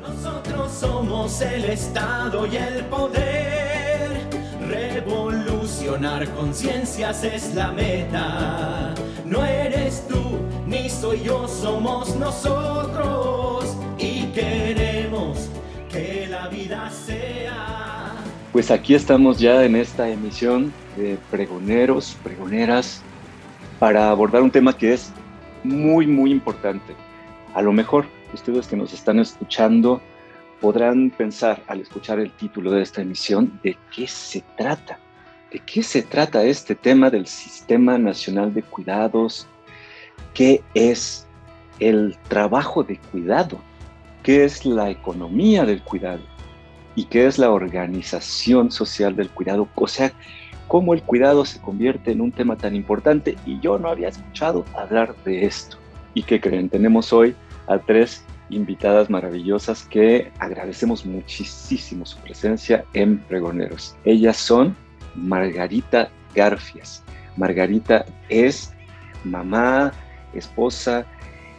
Nosotros somos el Estado y el poder. Revolucionar conciencias es la meta. No eres tú ni soy yo, somos nosotros. Y queremos que la vida sea. Pues aquí estamos ya en esta emisión de pregoneros, pregoneras, para abordar un tema que es muy, muy importante. A lo mejor ustedes que nos están escuchando podrán pensar al escuchar el título de esta emisión de qué se trata. ¿De qué se trata este tema del Sistema Nacional de Cuidados? ¿Qué es el trabajo de cuidado? ¿Qué es la economía del cuidado? ¿Y qué es la organización social del cuidado? O sea, cómo el cuidado se convierte en un tema tan importante y yo no había escuchado hablar de esto. ¿Y qué creen? Tenemos hoy a tres invitadas maravillosas que agradecemos muchísimo su presencia en Pregoneros. Ellas son Margarita Garfias. Margarita es mamá, esposa,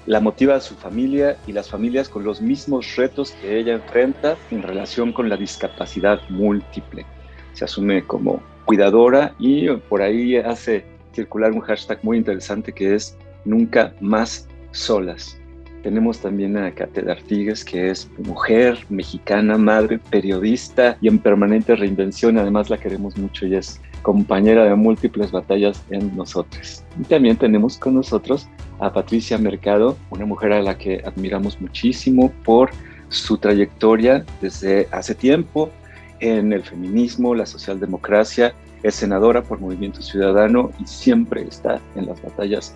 la motiva a su familia y las familias con los mismos retos que ella enfrenta en relación con la discapacidad múltiple. Se asume como cuidadora y por ahí hace circular un hashtag muy interesante que es nunca más solas. Tenemos también a Kate Artigues, que es mujer mexicana, madre, periodista y en permanente reinvención. Además, la queremos mucho y es compañera de múltiples batallas en nosotros. Y también tenemos con nosotros a Patricia Mercado, una mujer a la que admiramos muchísimo por su trayectoria desde hace tiempo en el feminismo, la socialdemocracia, es senadora por Movimiento Ciudadano y siempre está en las batallas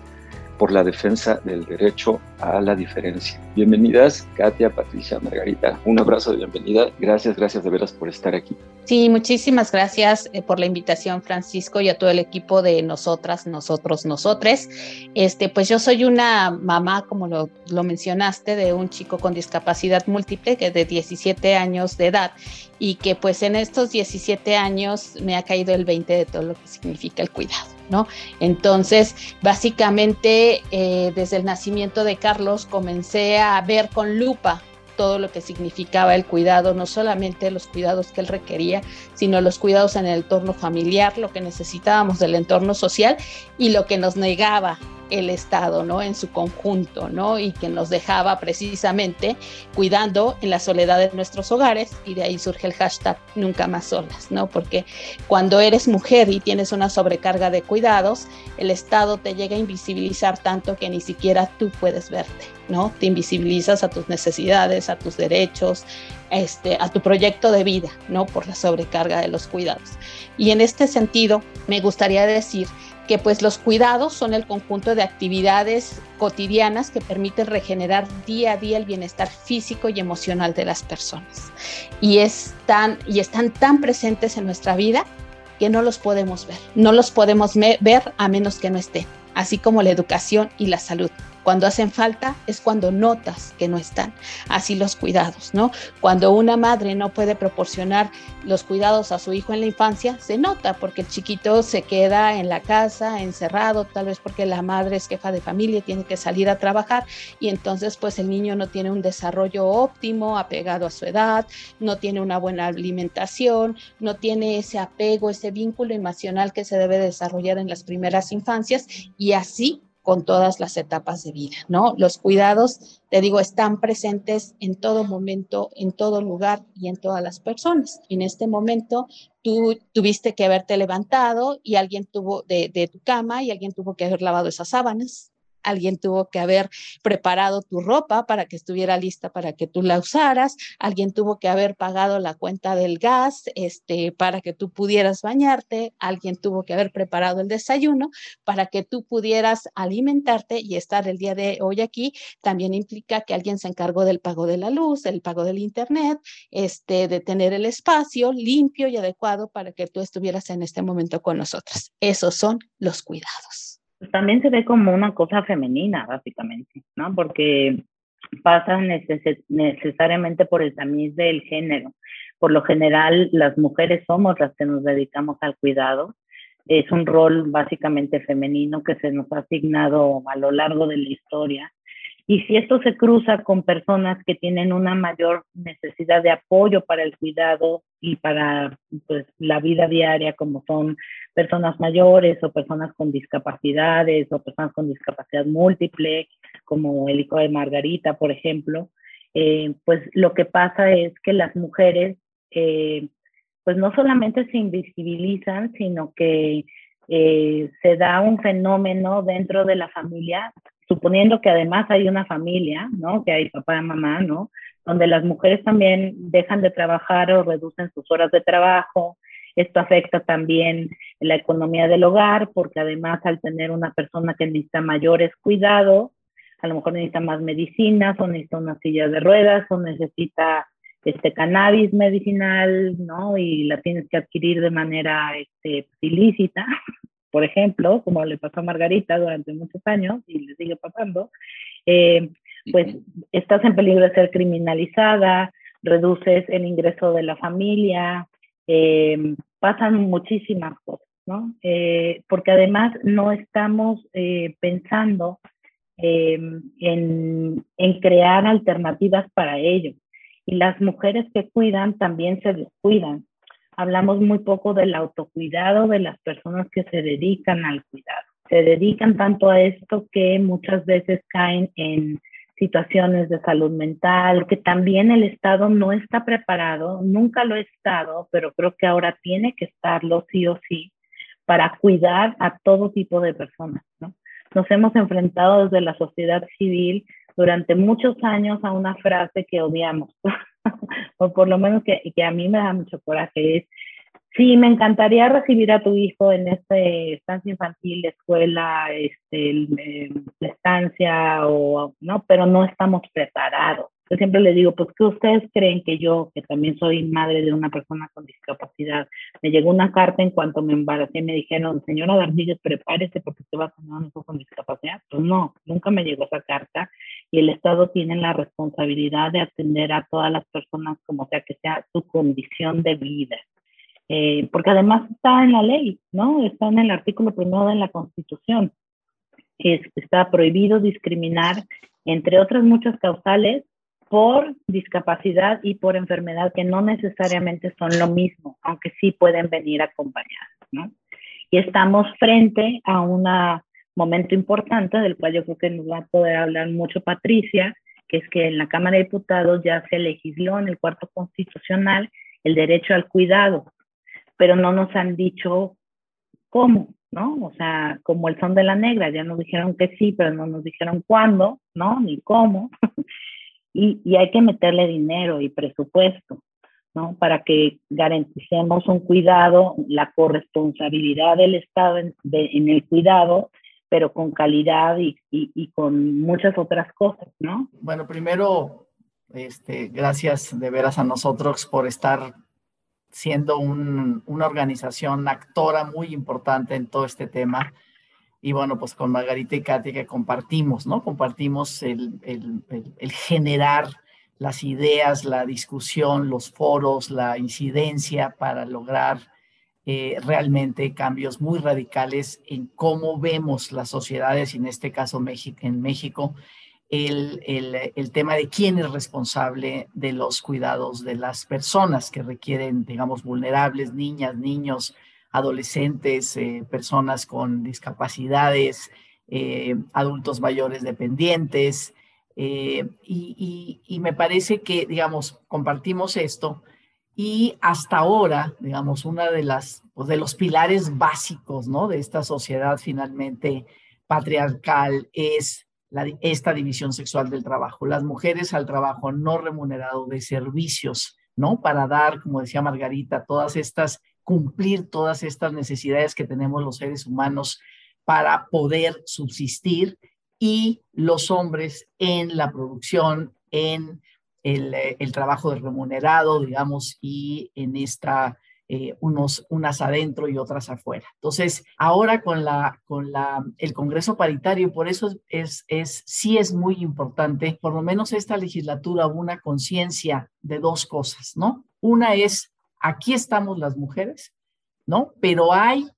por la defensa del derecho a la diferencia. Bienvenidas, Katia, Patricia, Margarita. Un abrazo de bienvenida. Gracias, gracias de veras por estar aquí. Sí, muchísimas gracias eh, por la invitación, Francisco, y a todo el equipo de nosotras, nosotros, nosotres. Este, pues yo soy una mamá, como lo, lo mencionaste, de un chico con discapacidad múltiple, que es de 17 años de edad, y que pues en estos 17 años me ha caído el 20 de todo lo que significa el cuidado. ¿No? Entonces, básicamente, eh, desde el nacimiento de Carlos comencé a ver con lupa todo lo que significaba el cuidado, no solamente los cuidados que él requería, sino los cuidados en el entorno familiar, lo que necesitábamos del entorno social y lo que nos negaba el Estado, ¿no? En su conjunto, ¿no? Y que nos dejaba precisamente cuidando en la soledad de nuestros hogares y de ahí surge el hashtag nunca más solas, ¿no? Porque cuando eres mujer y tienes una sobrecarga de cuidados, el Estado te llega a invisibilizar tanto que ni siquiera tú puedes verte, ¿no? Te invisibilizas a tus necesidades, a tus derechos, este, a tu proyecto de vida, ¿no? Por la sobrecarga de los cuidados. Y en este sentido, me gustaría decir que pues los cuidados son el conjunto de actividades cotidianas que permiten regenerar día a día el bienestar físico y emocional de las personas. Y, están, y están tan presentes en nuestra vida que no los podemos ver. No los podemos ver a menos que no estén, así como la educación y la salud. Cuando hacen falta es cuando notas que no están. Así los cuidados, ¿no? Cuando una madre no puede proporcionar los cuidados a su hijo en la infancia, se nota porque el chiquito se queda en la casa encerrado, tal vez porque la madre es jefa de familia, tiene que salir a trabajar y entonces pues el niño no tiene un desarrollo óptimo, apegado a su edad, no tiene una buena alimentación, no tiene ese apego, ese vínculo emocional que se debe desarrollar en las primeras infancias y así con todas las etapas de vida, ¿no? Los cuidados, te digo, están presentes en todo momento, en todo lugar y en todas las personas. En este momento, tú tuviste que haberte levantado y alguien tuvo de, de tu cama y alguien tuvo que haber lavado esas sábanas. Alguien tuvo que haber preparado tu ropa para que estuviera lista para que tú la usaras, alguien tuvo que haber pagado la cuenta del gas este, para que tú pudieras bañarte, alguien tuvo que haber preparado el desayuno para que tú pudieras alimentarte y estar el día de hoy aquí. También implica que alguien se encargó del pago de la luz, el pago del internet, este, de tener el espacio limpio y adecuado para que tú estuvieras en este momento con nosotras. Esos son los cuidados. También se ve como una cosa femenina, básicamente, ¿no? Porque pasa necesariamente por el tamiz del género. Por lo general, las mujeres somos las que nos dedicamos al cuidado. Es un rol básicamente femenino que se nos ha asignado a lo largo de la historia y si esto se cruza con personas que tienen una mayor necesidad de apoyo para el cuidado y para pues, la vida diaria, como son personas mayores o personas con discapacidades o personas con discapacidad múltiple, como el hijo de Margarita, por ejemplo, eh, pues lo que pasa es que las mujeres, eh, pues no solamente se invisibilizan, sino que eh, se da un fenómeno dentro de la familia suponiendo que además hay una familia, ¿no? Que hay papá mamá, ¿no? Donde las mujeres también dejan de trabajar o reducen sus horas de trabajo. Esto afecta también la economía del hogar, porque además al tener una persona que necesita mayores cuidados, a lo mejor necesita más medicinas, o necesita una silla de ruedas, o necesita este cannabis medicinal, ¿no? Y la tienes que adquirir de manera este, ilícita, por ejemplo, como le pasó a Margarita durante muchos años y le sigue pasando, eh, pues estás en peligro de ser criminalizada, reduces el ingreso de la familia, eh, pasan muchísimas cosas, ¿no? Eh, porque además no estamos pensando en, en crear alternativas para ello. Y las mujeres que cuidan también se descuidan hablamos muy poco del autocuidado de las personas que se dedican al cuidado. Se dedican tanto a esto que muchas veces caen en situaciones de salud mental, que también el Estado no está preparado, nunca lo ha estado, pero creo que ahora tiene que estarlo sí o sí para cuidar a todo tipo de personas. ¿no? Nos hemos enfrentado desde la sociedad civil durante muchos años a una frase que odiamos, o por lo menos que, que, a mí me da mucho coraje, es, sí, me encantaría recibir a tu hijo en esta estancia infantil, escuela, este, la estancia, o, ¿no? pero no estamos preparados. Yo siempre le digo, pues que ustedes creen que yo, que también soy madre de una persona con discapacidad, me llegó una carta en cuanto me embaracé y me dijeron, señora García, prepárese porque usted va a tener un hijo con discapacidad. Pues no, nunca me llegó esa carta y el Estado tiene la responsabilidad de atender a todas las personas como sea que sea su condición de vida. Eh, porque además está en la ley, ¿no? Está en el artículo primero de la Constitución. Es, está prohibido discriminar, entre otras muchas causales, por discapacidad y por enfermedad, que no necesariamente son lo mismo, aunque sí pueden venir acompañadas, ¿no? Y estamos frente a un momento importante del cual yo creo que nos va a poder hablar mucho Patricia, que es que en la Cámara de Diputados ya se legisló en el cuarto constitucional el derecho al cuidado, pero no nos han dicho cómo, ¿no? O sea, como el son de la negra, ya nos dijeron que sí, pero no nos dijeron cuándo, ¿no? Ni cómo. y, hay que meterle dinero y presupuesto, ¿no? Para que garanticemos un cuidado, la corresponsabilidad del Estado en, el cuidado, pero con calidad y, y, con muchas otras cosas, ¿no? Bueno, primero, este, gracias de veras a nosotros por estar siendo una organización actora muy importante en todo este tema y bueno, pues con Margarita y Katy que compartimos, ¿no? Compartimos el, generar las ideas, la discusión, los foros, la incidencia para lograr eh, realmente cambios muy radicales en cómo vemos las sociedades, y en este caso en México, el, el, tema de quién es responsable de los cuidados de las personas que requieren, digamos, vulnerables, niñas, niños, adolescentes, eh, personas con discapacidades, eh, adultos mayores dependientes. Eh, y, me parece que, digamos, compartimos esto y hasta ahora, digamos, una de las, pues, de los pilares básicos, ¿no? De esta sociedad finalmente patriarcal es esta división sexual del trabajo. Las mujeres al trabajo no remunerado de servicios, ¿no? Para dar, como decía Margarita, todas estas, cumplir todas estas necesidades que tenemos los seres humanos para poder subsistir y los hombres en la producción, en el, eh, el trabajo remunerado, digamos, y en esta eh, unos, unas adentro y otras afuera. Entonces, ahora con, la, con la, el Congreso paritario, por eso es, es, sí es muy importante, por lo menos esta legislatura, una conciencia de dos cosas, ¿no? Una es, aquí estamos las mujeres, ¿no? Pero hay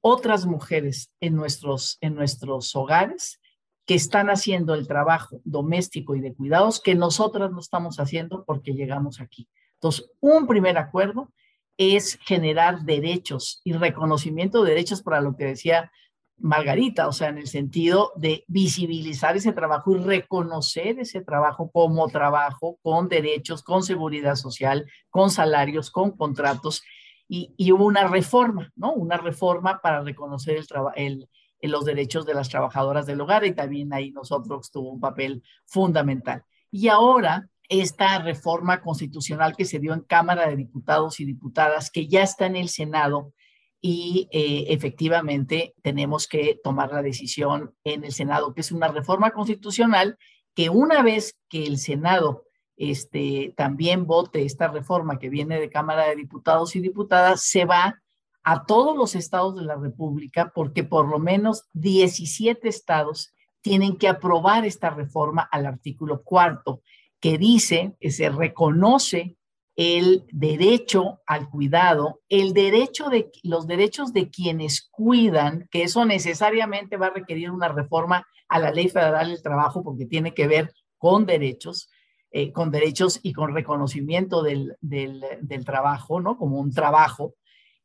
otras mujeres en nuestros, en nuestros hogares que están haciendo el trabajo doméstico y de cuidados que nosotras no estamos haciendo porque llegamos aquí. Entonces, un primer acuerdo es generar derechos y reconocimiento de derechos para lo que decía Margarita, o sea, en el sentido de visibilizar ese trabajo y reconocer ese trabajo como trabajo con derechos, con seguridad social, con salarios, con contratos. Y, hubo una reforma, ¿no? Una reforma para reconocer el, el, los derechos de las trabajadoras del hogar y también ahí nosotros tuvo un papel fundamental. Y ahora esta reforma constitucional que se dio en Cámara de Diputados y Diputadas, que ya está en el Senado y eh, efectivamente tenemos que tomar la decisión en el Senado, que es una reforma constitucional que una vez que el Senado este, también vote esta reforma que viene de Cámara de Diputados y Diputadas, se va a todos los estados de la República, porque por lo menos 17 estados tienen que aprobar esta reforma al artículo cuarto que dice que se reconoce el derecho al cuidado, el derecho de los derechos de quienes cuidan, que eso necesariamente va a requerir una reforma a la Ley Federal del Trabajo porque tiene que ver con derechos, eh, con derechos y con reconocimiento del, del, del, trabajo, ¿no? Como un trabajo.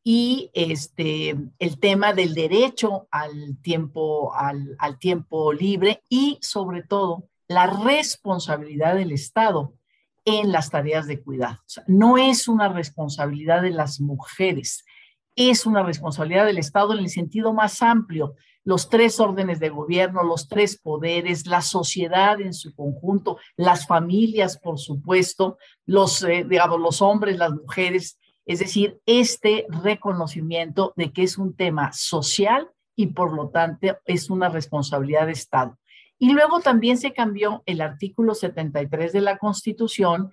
Y este, el tema del derecho al tiempo, al, al tiempo libre y sobre todo la responsabilidad del Estado en las tareas de cuidado. no es una responsabilidad de las mujeres, es una responsabilidad del Estado en el sentido más amplio. Los tres órdenes de gobierno, los tres poderes, la sociedad en su conjunto, las familias, por supuesto, los, eh, digamos, los hombres, las mujeres. Es decir, este reconocimiento de que es un tema social y por lo tanto es una responsabilidad de Estado. Y luego también se cambió el artículo 73 de la Constitución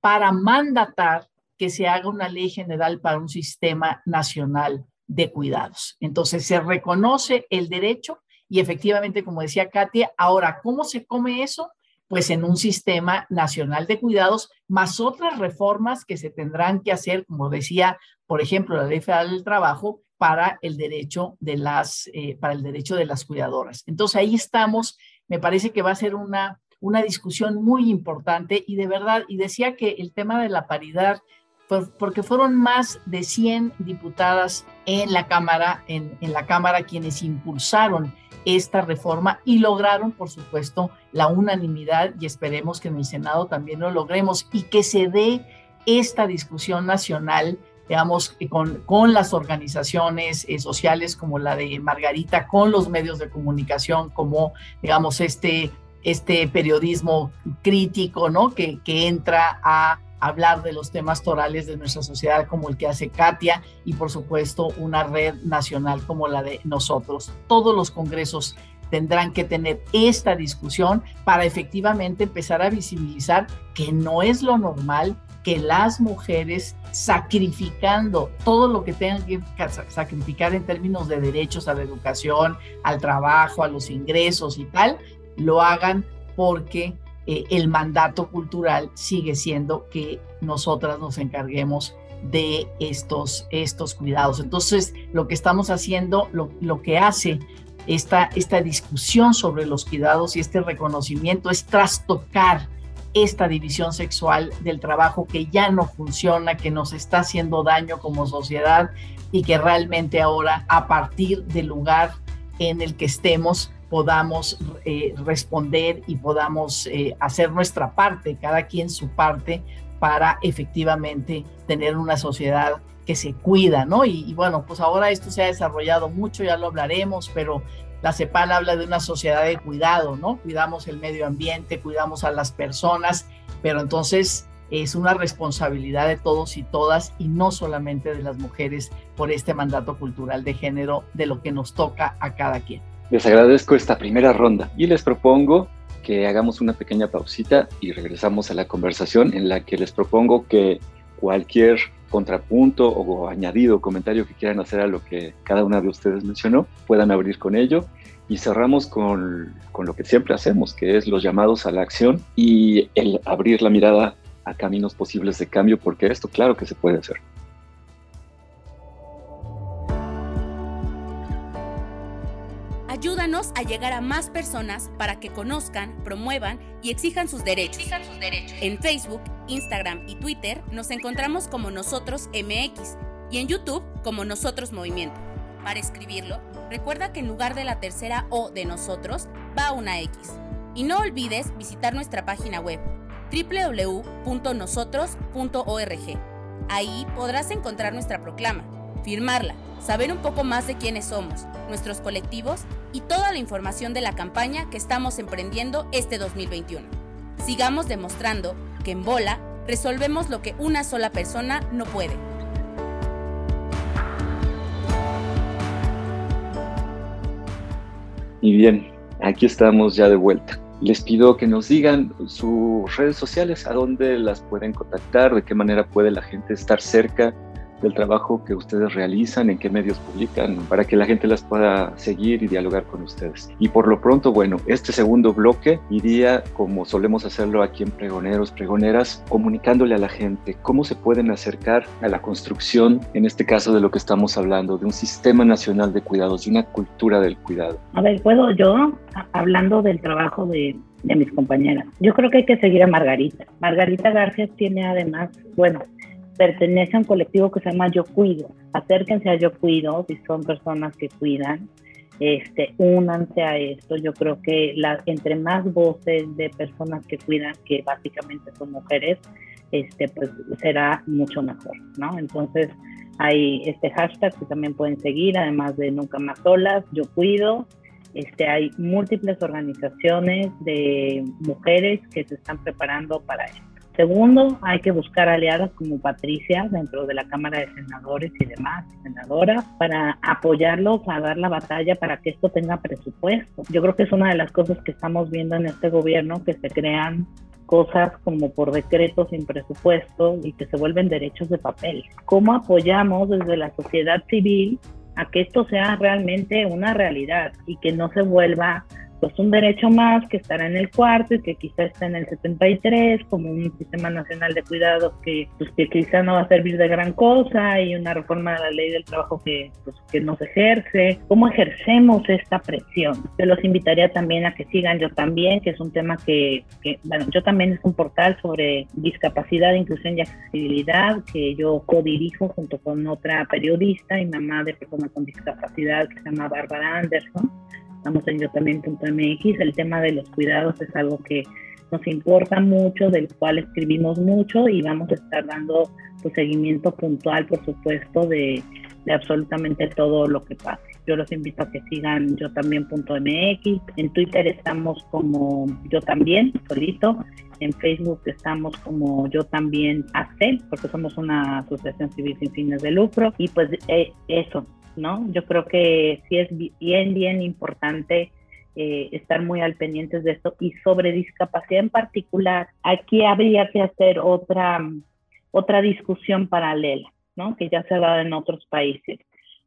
para mandatar que se haga una ley general para un sistema nacional de cuidados. Entonces se reconoce el derecho y efectivamente, como decía Katia, ahora, ¿cómo se come eso? Pues en un sistema nacional de cuidados, más otras reformas que se tendrán que hacer, como decía, por ejemplo, la Ley Federal del Trabajo, para el derecho de las, eh, para el derecho de las cuidadoras. Entonces ahí estamos me parece que va a ser una, una discusión muy importante y de verdad, y decía que el tema de la paridad, porque fueron más de 100 diputadas en la Cámara, en, en la Cámara quienes impulsaron esta reforma y lograron, por supuesto, la unanimidad y esperemos que en el Senado también lo logremos y que se dé esta discusión nacional digamos, con, con las organizaciones eh, sociales como la de Margarita, con los medios de comunicación como, digamos, este, este periodismo crítico, ¿no? Que, que entra a hablar de los temas torales de nuestra sociedad como el que hace Katia y por supuesto una red nacional como la de nosotros. Todos los congresos tendrán que tener esta discusión para efectivamente empezar a visibilizar que no es lo normal que las mujeres sacrificando todo lo que tengan que sacrificar en términos de derechos a la educación, al trabajo, a los ingresos y tal, lo hagan porque eh, el mandato cultural sigue siendo que nosotras nos encarguemos de estos, estos cuidados. Entonces, lo que estamos haciendo, lo, lo que hace esta, esta discusión sobre los cuidados y este reconocimiento es trastocar esta división sexual del trabajo que ya no funciona, que nos está haciendo daño como sociedad y que realmente ahora a partir del lugar en el que estemos podamos eh, responder y podamos eh, hacer nuestra parte, cada quien su parte, para efectivamente tener una sociedad que se cuida, ¿no? Y, y, bueno, pues ahora esto se ha desarrollado mucho, ya lo hablaremos, pero La CEPAL habla de una sociedad de cuidado, ¿no? Cuidamos el medio ambiente, cuidamos a las personas, pero entonces es una responsabilidad de todos y todas y no solamente de las mujeres por este mandato cultural de género de lo que nos toca a cada quien. Les agradezco esta primera ronda y les propongo que hagamos una pequeña pausita y regresamos a la conversación en la que les propongo que cualquier contrapunto o añadido comentario que quieran hacer a lo que cada una de ustedes mencionó, puedan abrir con ello. Y cerramos con, con lo que siempre hacemos, que es los llamados a la acción y el abrir la mirada a caminos posibles de cambio, porque esto claro que se puede hacer. Ayúdanos a llegar a más personas para que conozcan, promuevan y exijan sus derechos. En Facebook, Instagram y Twitter nos encontramos como Nosotros MX y en YouTube como Nosotros Movimiento. Para escribirlo, recuerda que en lugar de la tercera O de nosotros va una X. Y no olvides visitar nuestra página web www.nosotros.org. Ahí podrás encontrar nuestra proclama, firmarla saber un poco más de quiénes somos, nuestros colectivos y toda la información de la campaña que estamos emprendiendo este 2021. Sigamos demostrando en Bola resolvemos lo que una sola persona no puede. Y bien, aquí estamos ya de vuelta. Les pido que nos digan sus redes sociales, a dónde las pueden contactar, de qué manera puede la gente estar cerca del trabajo que ustedes realizan, en qué medios publican, para que la gente las pueda seguir y dialogar con ustedes. Y por lo pronto, bueno, este segundo bloque iría, como solemos hacerlo aquí en Pregoneros, Pregoneras, comunicándole a la gente cómo se pueden acercar a la construcción, en este caso de lo que estamos hablando, de un sistema nacional de cuidados, de una cultura del cuidado. A ver, ¿puedo yo, hablando del trabajo de, de mis compañeras. Yo creo que hay que seguir a Margarita. Margarita García tiene además, bueno, pertenece a un colectivo que se llama Yo Cuido. Acérquense a Yo Cuido si son personas que cuidan. Este, únanse a esto. Yo creo que entre más voces de personas que cuidan, que básicamente son mujeres, este, pues será mucho mejor, ¿no? Entonces hay este hashtag que también pueden seguir, además de Nunca Más Solas, Yo Cuido. Este, hay múltiples organizaciones de mujeres que se están preparando para esto. Segundo, hay que buscar aliadas como Patricia dentro de la Cámara de Senadores y demás, senadoras, para apoyarlos a dar la batalla para que esto tenga presupuesto. Yo creo que es una de las cosas que estamos viendo en este gobierno, que se crean cosas como por decreto sin presupuesto y que se vuelven derechos de papel. ¿Cómo apoyamos desde la sociedad civil a que esto sea realmente una realidad y que no se vuelva pues un derecho más que estará en el cuarto y que quizá está en el 73 como un sistema nacional de cuidados que, pues, que quizá no va a servir de gran cosa y una reforma de la ley del trabajo que, pues, que no se ejerce. ¿Cómo ejercemos esta presión? Yo los invitaría también a que sigan Yo también, que es un tema que, que bueno, yo también es un portal sobre discapacidad, inclusión y accesibilidad que yo codirijo junto con otra periodista y mamá de personas con discapacidad que se llama Bárbara Anderson estamos en yo también.mx, el tema de los cuidados es algo que nos importa mucho, del cual escribimos mucho y vamos a estar dando pues, seguimiento puntual, por supuesto, de, de absolutamente todo lo que pase. Yo los invito a que sigan yo también.mx. En Twitter estamos como yo también, solito. En Facebook estamos como yo también AC, porque somos una asociación civil sin fines de lucro. Y pues eh, eso, ¿no? Yo creo que sí es bien, bien importante eh, estar muy al pendientes de esto y sobre discapacidad en particular, aquí habría que hacer otra, otra discusión paralela, ¿no? Que ya se ha dado en otros países.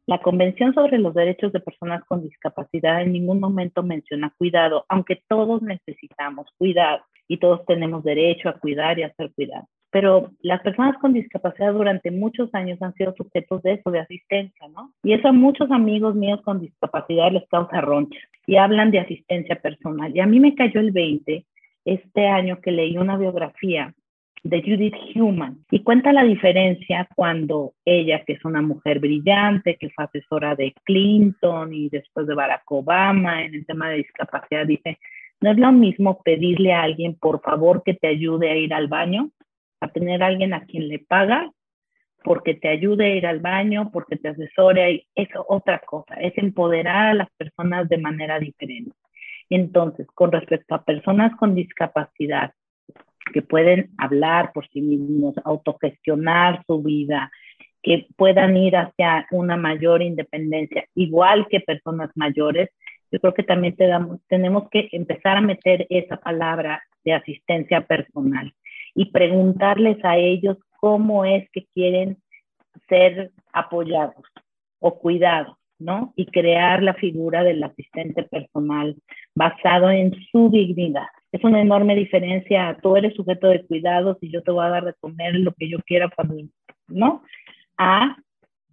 La Convención sobre los Derechos de Personas con Discapacidad en ningún momento menciona cuidado, aunque todos necesitamos cuidado y todos tenemos derecho a cuidar y a ser cuidados pero las personas con discapacidad durante muchos años han sido sujetos de eso, de asistencia, ¿no? Y eso a muchos amigos míos con discapacidad les causa ronchas y hablan de asistencia personal. Y a mí me cayó el 20 este año que leí una biografía de Judith Human y cuenta la diferencia cuando ella, que es una mujer brillante, que fue asesora de Clinton y después de Barack Obama en el tema de discapacidad, dice, no es lo mismo pedirle a alguien, por favor, que te ayude a ir al baño, a tener alguien a quien le paga porque te ayude a ir al baño, porque te asesore, es otra cosa, es empoderar a las personas de manera diferente. Entonces, con respecto a personas con discapacidad que pueden hablar por sí mismos, autogestionar su vida, que puedan ir hacia una mayor independencia, igual que personas mayores, yo creo que también tenemos que empezar a meter esa palabra de asistencia personal y preguntarles a ellos cómo es que quieren ser apoyados o cuidados, ¿no? Y crear la figura del asistente personal basado en su dignidad. Es una enorme diferencia, tú eres sujeto de cuidados y yo te voy a dar de comer lo que yo quiera cuando, ¿no? A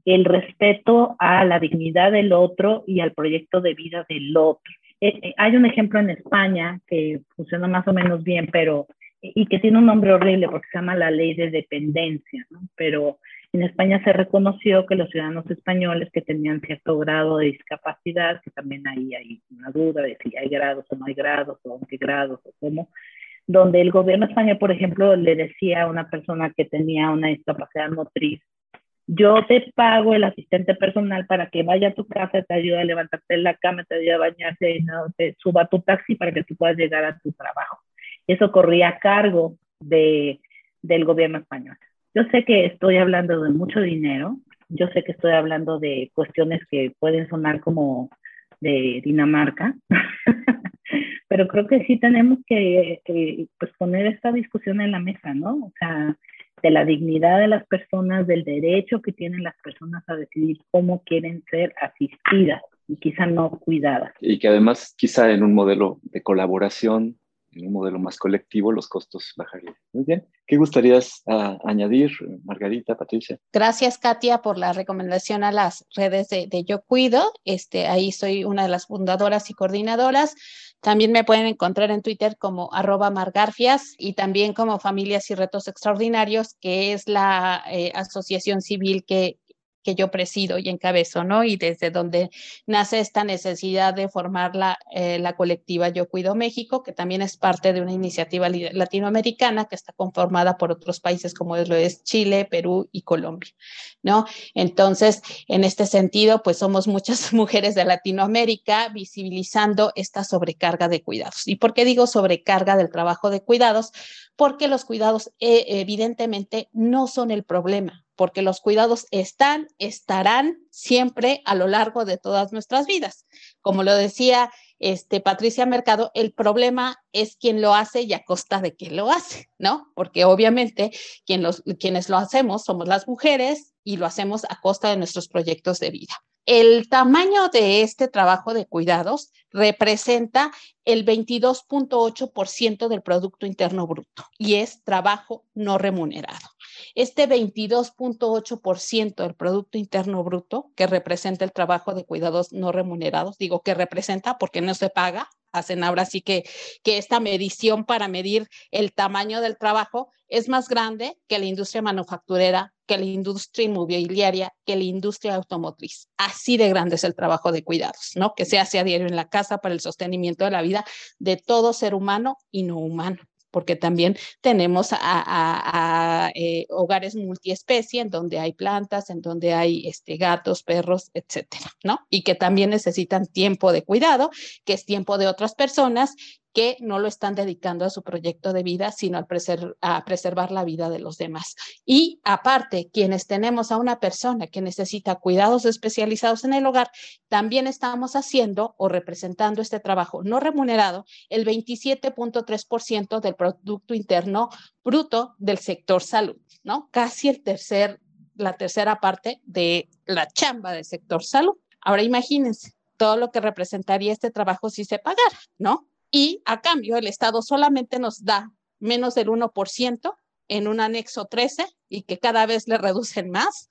el respeto a la dignidad del otro y al proyecto de vida del otro. Eh, eh, hay un ejemplo en España que funciona más o menos bien, pero y que tiene un nombre horrible porque se llama la ley de dependencia. Pero en España se reconoció que los ciudadanos españoles que tenían cierto grado de discapacidad, que también ahí hay una duda de si hay grados o no hay grados, o en qué grados, o cómo, donde el gobierno español, por ejemplo, le decía a una persona que tenía una discapacidad motriz, yo te pago el asistente personal para que vaya a tu casa, te ayude a levantarte en la cama, te ayude a bañarse y no suba tu taxi para que tú puedas llegar a tu trabajo. Eso corría a cargo de, del gobierno español. Yo sé que estoy hablando de mucho dinero, yo sé que estoy hablando de cuestiones que pueden sonar como de Dinamarca, pero creo que sí tenemos que, que pues, poner esta discusión en la mesa, ¿no? O sea, de la dignidad de las personas, del derecho que tienen las personas a decidir cómo quieren ser asistidas y quizá no cuidadas. Y que además quizá en un modelo de colaboración en un modelo más colectivo los costos bajarían. Muy bien. ¿Qué gustarías uh, añadir, Margarita, Patricia? Gracias, Katia, por la recomendación a las redes de, de, Yo Cuido. Este, ahí soy una de las fundadoras y coordinadoras. También me pueden encontrar en Twitter como arroba margarfias y también como Familias y Retos Extraordinarios, que es la eh, asociación civil que que yo presido y encabezo, ¿no? Y desde donde nace esta necesidad de formar la, eh, la colectiva Yo Cuido México, que también es parte de una iniciativa latinoamericana que está conformada por otros países como lo es Chile, Perú y Colombia, ¿no? Entonces, en este sentido, pues somos muchas mujeres de Latinoamérica visibilizando esta sobrecarga de cuidados. ¿Y por qué digo sobrecarga del trabajo de cuidados? Porque los cuidados eh, evidentemente no son el problema, porque los cuidados están, estarán siempre a lo largo de todas nuestras vidas. Como lo decía este, Patricia Mercado, el problema es quien lo hace y a costa de quién lo hace, ¿no? Porque obviamente quienes lo hacemos somos las mujeres y lo hacemos a costa de nuestros proyectos de vida. El tamaño de este trabajo de cuidados representa el 22.8% del Producto Interno Bruto y es trabajo no remunerado. Este 22.8% del Producto Interno Bruto, que representa el trabajo de cuidados no remunerados, digo que representa porque no se paga, hacen ahora sí que, que esta medición para medir el tamaño del trabajo es más grande que la industria manufacturera, que la industria inmobiliaria, que la industria automotriz. Así de grande es el trabajo de cuidados, ¿no? Que se hace a diario en la casa para el sostenimiento de la vida de todo ser humano y no humano porque también tenemos eh, hogares multiespecie en donde hay plantas, en donde hay este, gatos, perros, etcétera, ¿no? Y que también necesitan tiempo de cuidado, que es tiempo de otras personas que no lo están dedicando a su proyecto de vida, sino a, a, preservar la vida de los demás. Y aparte, quienes tenemos a una persona que necesita cuidados especializados en el hogar, también estamos haciendo o representando este trabajo no remunerado el 27.3% del Producto Interno Bruto del sector salud, ¿no? Casi el tercer, la tercera parte de la chamba del sector salud. Ahora imagínense todo lo que representaría este trabajo si se pagara, ¿no? Y a cambio el Estado solamente nos da menos del 1% en un anexo 13 y que cada vez le reducen más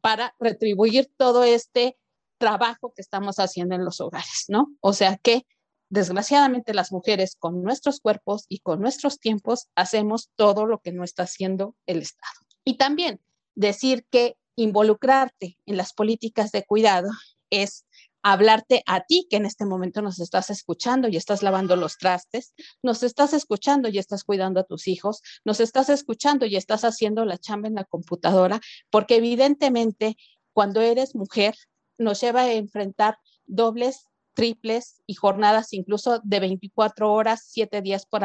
para retribuir todo este trabajo que estamos haciendo en los hogares, ¿no? O sea que desgraciadamente las mujeres con nuestros cuerpos y con nuestros tiempos hacemos todo lo que no está haciendo el Estado. Y también decir que involucrarte en las políticas de cuidado es hablarte a ti que en este momento nos estás escuchando y estás lavando los trastes, nos estás escuchando y estás cuidando a tus hijos, nos estás escuchando y estás haciendo la chamba en la computadora, porque evidentemente cuando eres mujer nos lleva a enfrentar dobles triples y jornadas incluso de 24 horas, 7 días por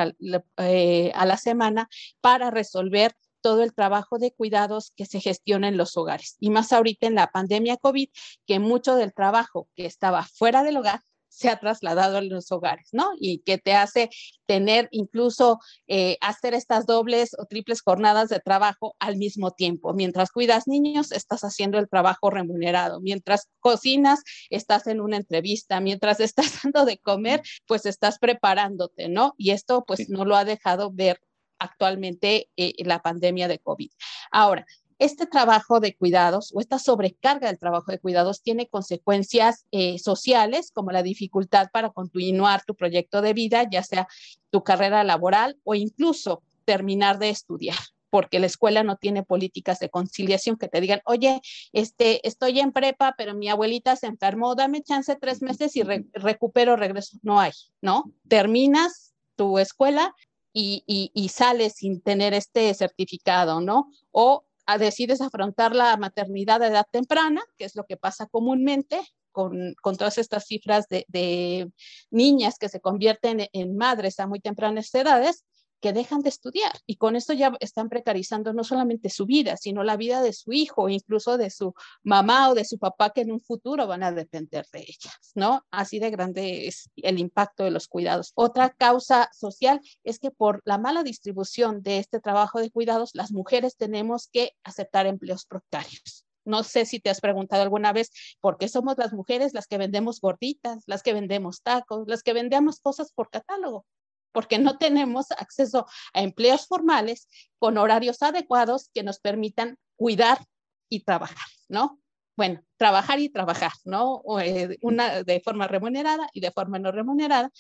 eh, a la semana para resolver todo el trabajo de cuidados que se gestiona en los hogares. Y más ahorita en la pandemia COVID, que mucho del trabajo que estaba fuera del hogar se ha trasladado a los hogares, ¿no? Y que te hace tener incluso eh, hacer estas dobles o triples jornadas de trabajo al mismo tiempo. Mientras cuidas niños, estás haciendo el trabajo remunerado. Mientras cocinas, estás en una entrevista. Mientras estás dando de comer, pues estás preparándote, ¿no? Y esto pues no lo ha dejado ver actualmente eh, la pandemia de COVID. Ahora, este trabajo de cuidados o esta sobrecarga del trabajo de cuidados tiene consecuencias eh, sociales como la dificultad para continuar tu proyecto de vida, ya sea tu carrera laboral o incluso terminar de estudiar porque la escuela no tiene políticas de conciliación que te digan, oye, este, estoy en prepa, pero mi abuelita se enfermó, dame chance tres meses y recupero, regreso. No hay, ¿no? Terminas tu escuela y, sale sin tener este certificado, ¿no? O decides afrontar la maternidad de edad temprana, que es lo que pasa comúnmente con, todas estas cifras de, niñas que se convierten en madres a muy tempranas edades, que dejan de estudiar y con esto ya están precarizando no solamente su vida, sino la vida de su hijo, incluso de su mamá o de su papá que en un futuro van a depender de ellas, ¿no? Así de grande es el impacto de los cuidados. Otra causa social es que por la mala distribución de este trabajo de cuidados, las mujeres tenemos que aceptar empleos precarios. No sé si te has preguntado alguna vez por qué somos las mujeres las que vendemos gorditas, las que vendemos tacos, las que vendemos cosas por catálogo porque no tenemos acceso a empleos formales con horarios adecuados que nos permitan cuidar y trabajar, ¿no? Bueno, trabajar y trabajar, ¿no? Eh, una de forma remunerada y de forma no remunerada,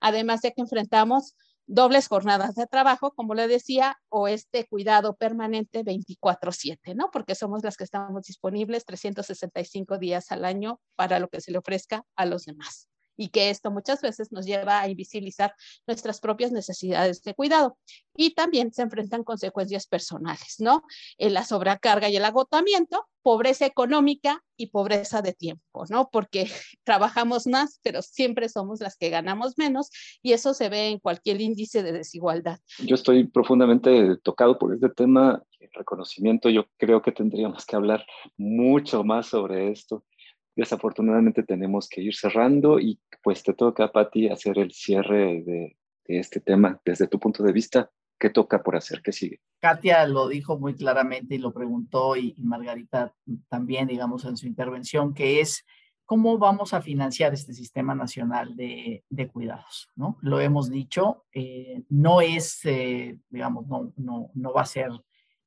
además de que enfrentamos dobles jornadas de trabajo, como le decía, o este cuidado permanente 24/7, ¿no? Porque somos las que estamos disponibles 365 días al año para lo que se le ofrezca a los demás y que esto muchas veces nos lleva a invisibilizar nuestras propias necesidades de cuidado. Y también se enfrentan consecuencias personales, ¿no? En la sobrecarga y el agotamiento, pobreza económica y pobreza de tiempo, ¿no? Porque trabajamos más, pero siempre somos las que ganamos menos y eso se ve en cualquier índice de desigualdad. Yo estoy profundamente tocado por este tema, reconocimiento, yo creo que tendríamos que hablar mucho más sobre esto desafortunadamente tenemos que ir cerrando y pues te toca, Patti, hacer el cierre de, este tema desde tu punto de vista. ¿Qué toca por hacer? ¿Qué sigue? Katia lo dijo muy claramente y lo preguntó y, Margarita también, digamos, en su intervención, que es cómo vamos a financiar este sistema nacional de, cuidados, ¿no? Lo hemos dicho, eh, no es, eh, digamos, no, no, no va a ser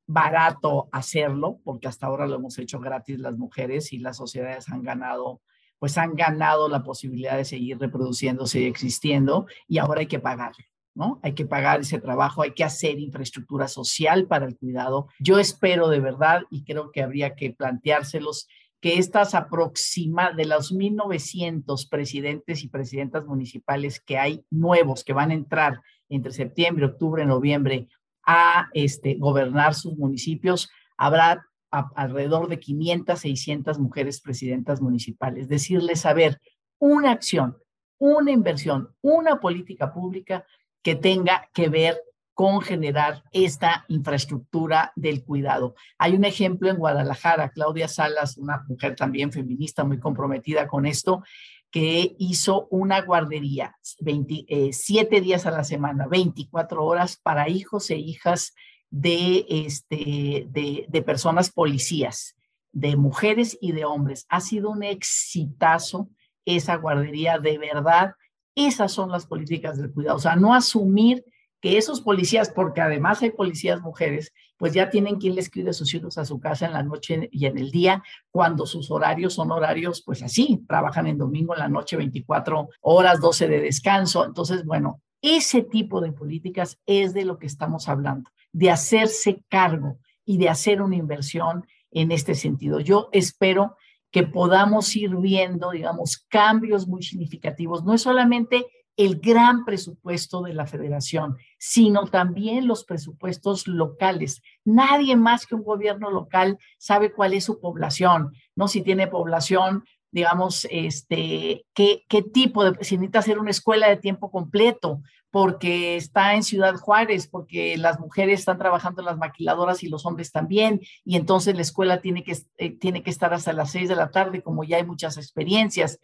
barato hacerlo, porque hasta ahora lo hemos hecho gratis las mujeres y las sociedades han ganado, pues han ganado la posibilidad de seguir reproduciéndose y existiendo y ahora hay que pagarlo. ¿no? Hay que pagar ese trabajo, hay que hacer infraestructura social para el cuidado. Yo espero de verdad y creo que habría que planteárselos que estas aproxima de los 1900 presidentes y presidentas municipales que hay nuevos que van a entrar entre septiembre, octubre, noviembre a este, gobernar sus municipios, habrá alrededor de 500, 600 mujeres presidentas municipales. Decirles, a ver, una acción, una inversión, una política pública que tenga que ver con generar esta infraestructura del cuidado. Hay un ejemplo en Guadalajara, Claudia Salas, una mujer también feminista muy comprometida con esto, que hizo una guardería eh, siete días a la semana, 24 horas para hijos e hijas de, este, de, de personas policías, de mujeres y de hombres. Ha sido un exitazo esa guardería, de verdad. Esas son las políticas del cuidado, o sea, no asumir que esos policías, porque además hay policías mujeres, pues ya tienen quien les cuide a sus hijos a su casa en la noche y en el día, cuando sus horarios son horarios, pues así, trabajan en domingo en la noche 24 horas, 12 de descanso. Entonces, bueno, ese tipo de políticas es de lo que estamos hablando, de hacerse cargo y de hacer una inversión en este sentido. Yo espero que podamos ir viendo, digamos, cambios muy significativos. No es solamente el gran presupuesto de la federación, sino también los presupuestos locales. Nadie más que un gobierno local sabe cuál es su población, ¿no? Si tiene población, digamos, este, qué, tipo de, si necesita hacer una escuela de tiempo completo, porque está en Ciudad Juárez, porque las mujeres están trabajando en las maquiladoras y los hombres también, y entonces la escuela tiene que, eh, tiene que estar hasta las seis de la tarde, como ya hay muchas experiencias.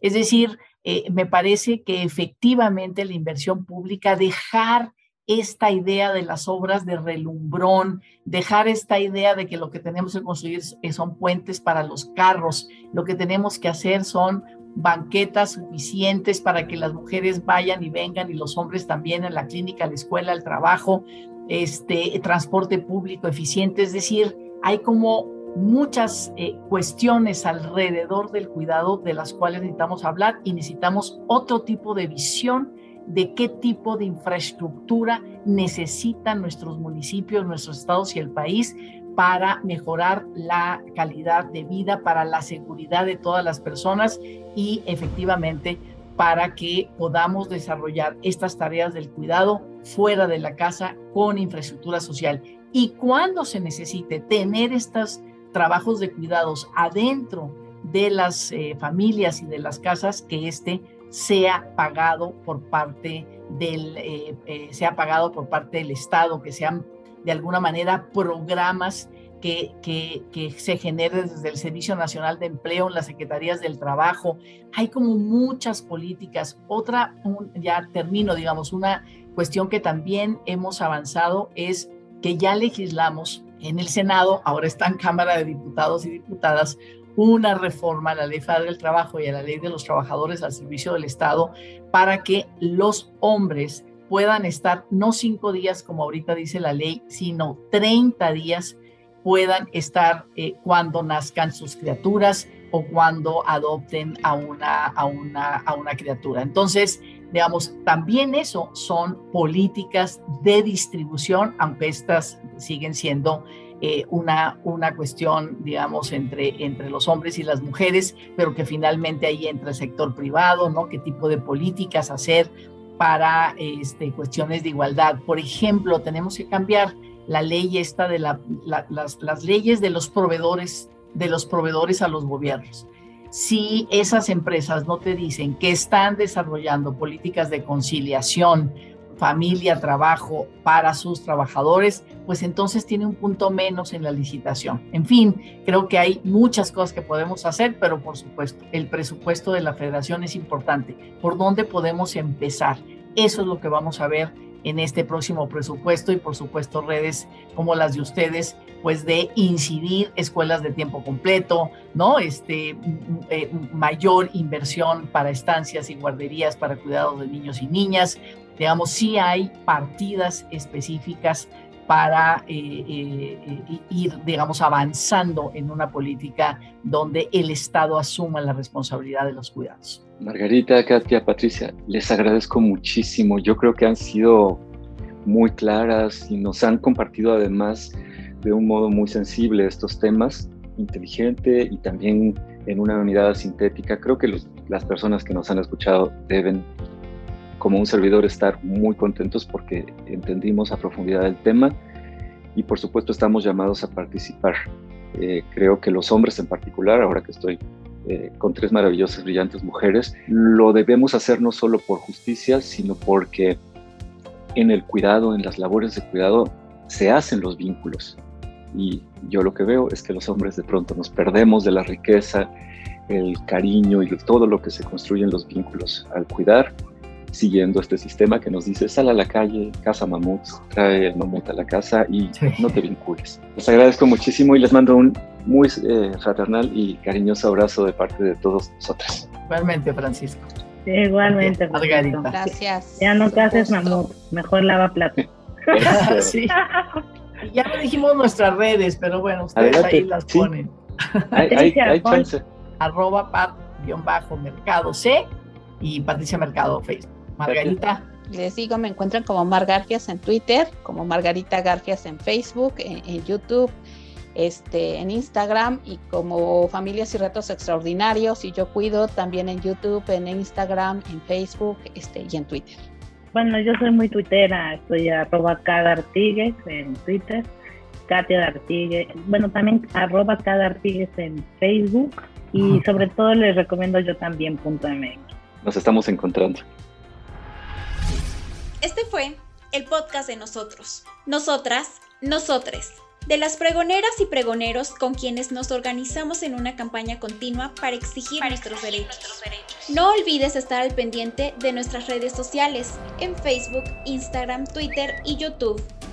Es decir, eh, me parece que efectivamente la inversión pública, dejar esta idea de las obras de relumbrón, dejar esta idea de que lo que tenemos que construir son puentes para los carros, lo que tenemos que hacer son banquetas suficientes para que las mujeres vayan y vengan y los hombres también en la clínica, a la escuela, al trabajo, este transporte público eficiente, es decir, hay como muchas eh, cuestiones alrededor del cuidado de las cuales necesitamos hablar y necesitamos otro tipo de visión de qué tipo de infraestructura necesitan nuestros municipios, nuestros estados y el país para mejorar la calidad de vida, para la seguridad de todas las personas y efectivamente para que podamos desarrollar estas tareas del cuidado fuera de la casa con infraestructura social. Y cuando se necesite tener estos trabajos de cuidados adentro de las eh, familias y de las casas, que este sea pagado por parte del, eh, eh, sea pagado por parte del Estado, que sean de alguna manera programas que, que, se generen desde el Servicio Nacional de Empleo, en las Secretarías del Trabajo. Hay como muchas políticas. Otra, ya termino, digamos, una cuestión que también hemos avanzado es que ya legislamos en el Senado, ahora está en Cámara de Diputados y Diputadas, una reforma a la Ley Federal del Trabajo y a la Ley de los Trabajadores al Servicio del Estado para que los hombres puedan estar no cinco días, como ahorita dice la ley, sino 30 días puedan estar eh, cuando nazcan sus criaturas o cuando adopten a una, a, una, a una criatura. Entonces, digamos, también eso son políticas de distribución, aunque estas siguen siendo eh, una, una cuestión, digamos, entre, entre los hombres y las mujeres, pero que finalmente ahí entra el sector privado, ¿no? ¿Qué tipo de políticas hacer para este, cuestiones de igualdad? Por ejemplo, tenemos que cambiar la ley esta de las, las leyes de los proveedores, de los proveedores a los gobiernos si esas empresas no te dicen que están desarrollando políticas de conciliación familia, trabajo para sus trabajadores, pues entonces tiene un punto menos en la licitación. En fin, creo que hay muchas cosas que podemos hacer, pero por supuesto, el presupuesto de la federación es importante. ¿Por dónde podemos empezar? Eso es lo que vamos a ver en este próximo presupuesto y por supuesto redes como las de ustedes, pues de incidir escuelas de tiempo completo, ¿no? Este, eh, mayor inversión para estancias y guarderías para cuidados de niños y niñas, digamos, sí hay partidas específicas para eh, eh, ir, digamos, avanzando en una política donde el Estado asuma la responsabilidad de los cuidados. Margarita, Katia, Patricia, les agradezco muchísimo. Yo creo que han sido muy claras y nos han compartido además de un modo muy sensible estos temas, inteligente y también en una unidad sintética. Creo que las personas que nos han escuchado deben como un servidor estar muy contentos porque entendimos a profundidad el tema y por supuesto estamos llamados a participar. Eh, creo que los hombres en particular, ahora que estoy eh, con tres maravillosas, brillantes mujeres, lo debemos hacer no solo por justicia, sino porque en el cuidado, en las labores de cuidado, se hacen los vínculos. Y yo lo que veo es que los hombres de pronto nos perdemos de la riqueza, el cariño y todo lo que se construye en los vínculos al cuidar siguiendo este sistema que nos dice sal a la calle, caza mamuts, trae el mamut a la casa y no te vincules. Les agradezco muchísimo y les mando un muy eh, fraternal y cariñoso abrazo de parte de todos nosotros. Igualmente, Francisco. igualmente, Margarita. Gracias. Ya no cases mamut, mejor lava plato. sí. Ya lo dijimos nuestras redes, pero bueno, ustedes ahí las ponen. Hay, hay, chance. Arroba pat-mercado C y Patricia Mercado Facebook. Margarita. Les digo, me encuentran como Mar Garfias en Twitter, como Margarita Garfias en Facebook, en, YouTube este, en Instagram y como Familias y Retos Extraordinarios y yo cuido también en YouTube, en Instagram, en Facebook este, y en Twitter. Bueno, yo soy muy tuitera, estoy arroba cada Artigues en Twitter, Katia Artigues, bueno, también arroba cada Artigues en Facebook y sobre todo les recomiendo yo también punto .mx. Nos estamos encontrando. Este fue el podcast de nosotros, nosotras, nosotres de las pregoneras y pregoneros con quienes nos organizamos en una campaña continua para exigir, nuestros, derechos. No olvides estar al pendiente de nuestras redes sociales en Facebook, Instagram, Twitter y YouTube